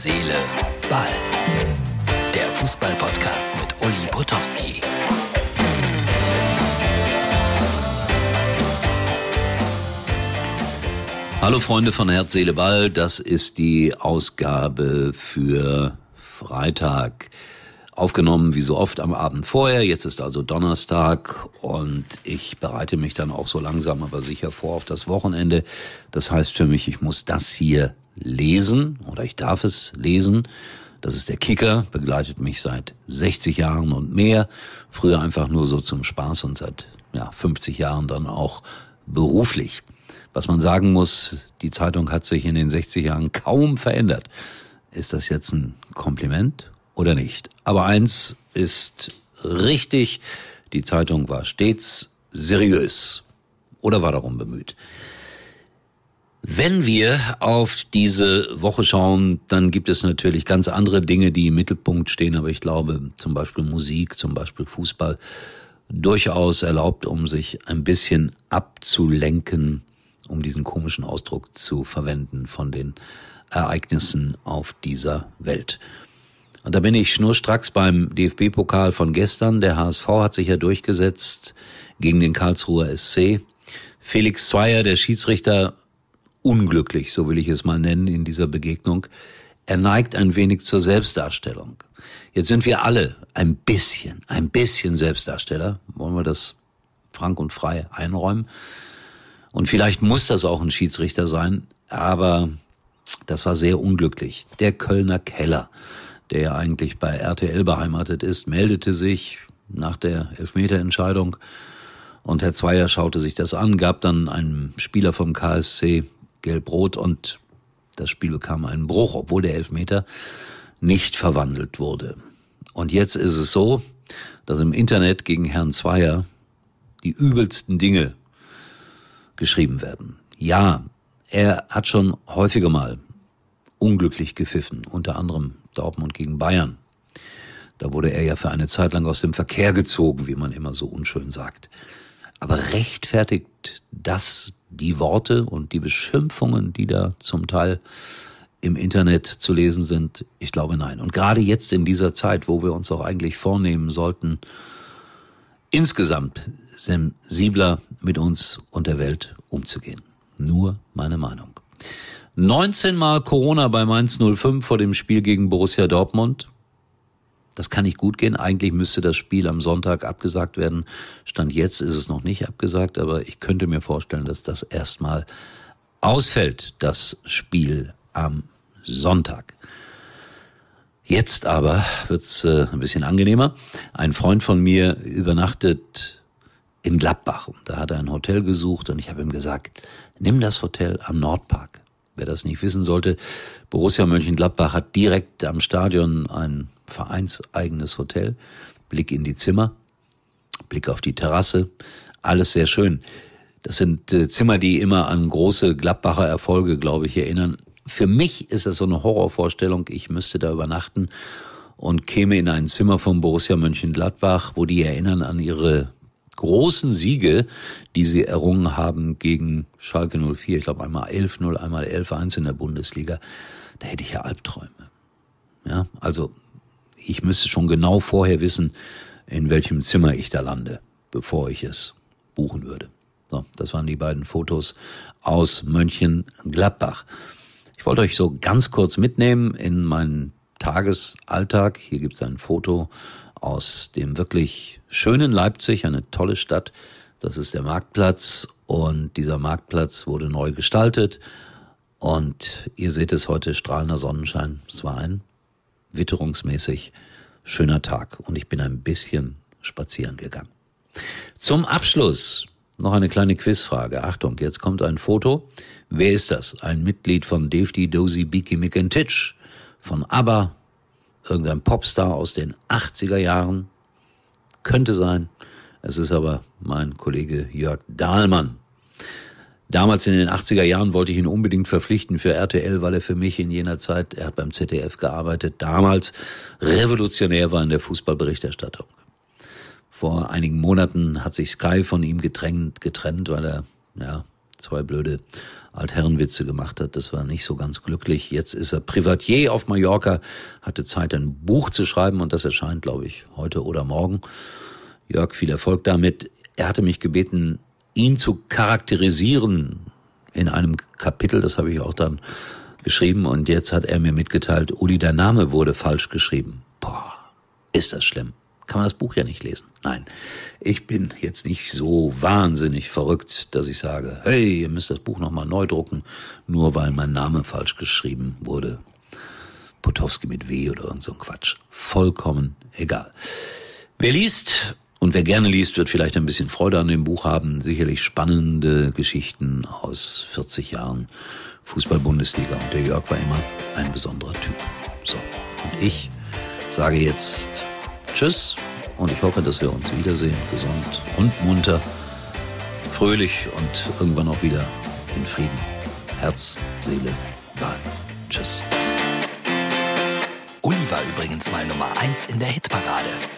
Seele, Ball. Der Fußball-Podcast mit Uli Potowski. Hallo Freunde von Herz, Seele, Ball. Das ist die Ausgabe für Freitag. Aufgenommen wie so oft am Abend vorher. Jetzt ist also Donnerstag und ich bereite mich dann auch so langsam aber sicher vor auf das Wochenende. Das heißt für mich, ich muss das hier lesen oder ich darf es lesen. Das ist der Kicker, begleitet mich seit 60 Jahren und mehr. Früher einfach nur so zum Spaß und seit ja, 50 Jahren dann auch beruflich. Was man sagen muss, die Zeitung hat sich in den 60 Jahren kaum verändert. Ist das jetzt ein Kompliment oder nicht? Aber eins ist richtig, die Zeitung war stets seriös oder war darum bemüht. Wenn wir auf diese Woche schauen, dann gibt es natürlich ganz andere Dinge, die im Mittelpunkt stehen, aber ich glaube zum Beispiel Musik, zum Beispiel Fußball durchaus erlaubt, um sich ein bisschen abzulenken, um diesen komischen Ausdruck zu verwenden von den Ereignissen auf dieser Welt. Und da bin ich schnurstracks beim DFB-Pokal von gestern. Der HSV hat sich ja durchgesetzt gegen den Karlsruher SC. Felix Zweier, der Schiedsrichter, unglücklich, so will ich es mal nennen, in dieser Begegnung. Er neigt ein wenig zur Selbstdarstellung. Jetzt sind wir alle ein bisschen, ein bisschen Selbstdarsteller. Wollen wir das frank und frei einräumen? Und vielleicht muss das auch ein Schiedsrichter sein, aber das war sehr unglücklich. Der Kölner Keller, der ja eigentlich bei RTL beheimatet ist, meldete sich nach der Elfmeterentscheidung und Herr Zweier schaute sich das an, gab dann einem Spieler vom KSC gelb-rot und das Spiel bekam einen Bruch, obwohl der Elfmeter nicht verwandelt wurde. Und jetzt ist es so, dass im Internet gegen Herrn Zweier die übelsten Dinge geschrieben werden. Ja, er hat schon häufiger mal unglücklich gepfiffen, unter anderem Dortmund gegen Bayern. Da wurde er ja für eine Zeit lang aus dem Verkehr gezogen, wie man immer so unschön sagt. Aber rechtfertigt das die Worte und die Beschimpfungen, die da zum Teil im Internet zu lesen sind? Ich glaube nein. Und gerade jetzt in dieser Zeit, wo wir uns auch eigentlich vornehmen sollten, insgesamt sensibler mit uns und der Welt umzugehen. Nur meine Meinung. 19 Mal Corona bei Mainz 05 vor dem Spiel gegen Borussia Dortmund. Das kann nicht gut gehen. Eigentlich müsste das Spiel am Sonntag abgesagt werden. Stand jetzt ist es noch nicht abgesagt, aber ich könnte mir vorstellen, dass das erstmal ausfällt, das Spiel am Sonntag. Jetzt aber wird's äh, ein bisschen angenehmer. Ein Freund von mir übernachtet in Gladbach. Da hat er ein Hotel gesucht und ich habe ihm gesagt, nimm das Hotel am Nordpark. Wer das nicht wissen sollte, Borussia Mönchengladbach hat direkt am Stadion ein vereinseigenes Hotel. Blick in die Zimmer, Blick auf die Terrasse, alles sehr schön. Das sind äh, Zimmer, die immer an große Gladbacher Erfolge, glaube ich, erinnern. Für mich ist das so eine Horrorvorstellung. Ich müsste da übernachten und käme in ein Zimmer von Borussia Mönchengladbach, wo die erinnern an ihre großen Siege, die sie errungen haben gegen Schalke 04. Ich glaube einmal 11-0, einmal 11-1 in der Bundesliga. Da hätte ich ja Albträume. Ja, also ich müsste schon genau vorher wissen, in welchem Zimmer ich da lande, bevor ich es buchen würde. So, das waren die beiden Fotos aus Mönchengladbach. Ich wollte euch so ganz kurz mitnehmen in meinen Tagesalltag. Hier gibt es ein Foto aus dem wirklich schönen Leipzig, eine tolle Stadt. Das ist der Marktplatz und dieser Marktplatz wurde neu gestaltet. Und ihr seht es heute strahlender Sonnenschein. Es war ein witterungsmäßig schöner Tag und ich bin ein bisschen spazieren gegangen. Zum Abschluss noch eine kleine Quizfrage. Achtung, jetzt kommt ein Foto. Wer ist das? Ein Mitglied von Davey Dozy Beaky Mick von ABBA, irgendein Popstar aus den 80er Jahren. Könnte sein. Es ist aber mein Kollege Jörg Dahlmann. Damals in den 80er Jahren wollte ich ihn unbedingt verpflichten für RTL, weil er für mich in jener Zeit, er hat beim ZDF gearbeitet, damals revolutionär war in der Fußballberichterstattung. Vor einigen Monaten hat sich Sky von ihm getrennt, getrennt weil er ja, zwei blöde Altherrenwitze gemacht hat. Das war nicht so ganz glücklich. Jetzt ist er Privatier auf Mallorca, hatte Zeit, ein Buch zu schreiben und das erscheint, glaube ich, heute oder morgen. Jörg, viel Erfolg damit. Er hatte mich gebeten, ihn zu charakterisieren in einem Kapitel, das habe ich auch dann geschrieben und jetzt hat er mir mitgeteilt, Uli, der Name wurde falsch geschrieben. Boah, ist das schlimm. Kann man das Buch ja nicht lesen. Nein, ich bin jetzt nicht so wahnsinnig verrückt, dass ich sage, hey, ihr müsst das Buch nochmal neu drucken, nur weil mein Name falsch geschrieben wurde. Potowski mit W oder so ein Quatsch. Vollkommen egal. Wer liest und wer gerne liest, wird vielleicht ein bisschen Freude an dem Buch haben. Sicherlich spannende Geschichten aus 40 Jahren Fußball-Bundesliga. Und der Jörg war immer ein besonderer Typ. So. Und ich sage jetzt Tschüss und ich hoffe, dass wir uns wiedersehen, gesund und munter, fröhlich und irgendwann auch wieder in Frieden. Herz, Seele, Ball. Tschüss. Uli war übrigens mal Nummer 1 in der Hitparade.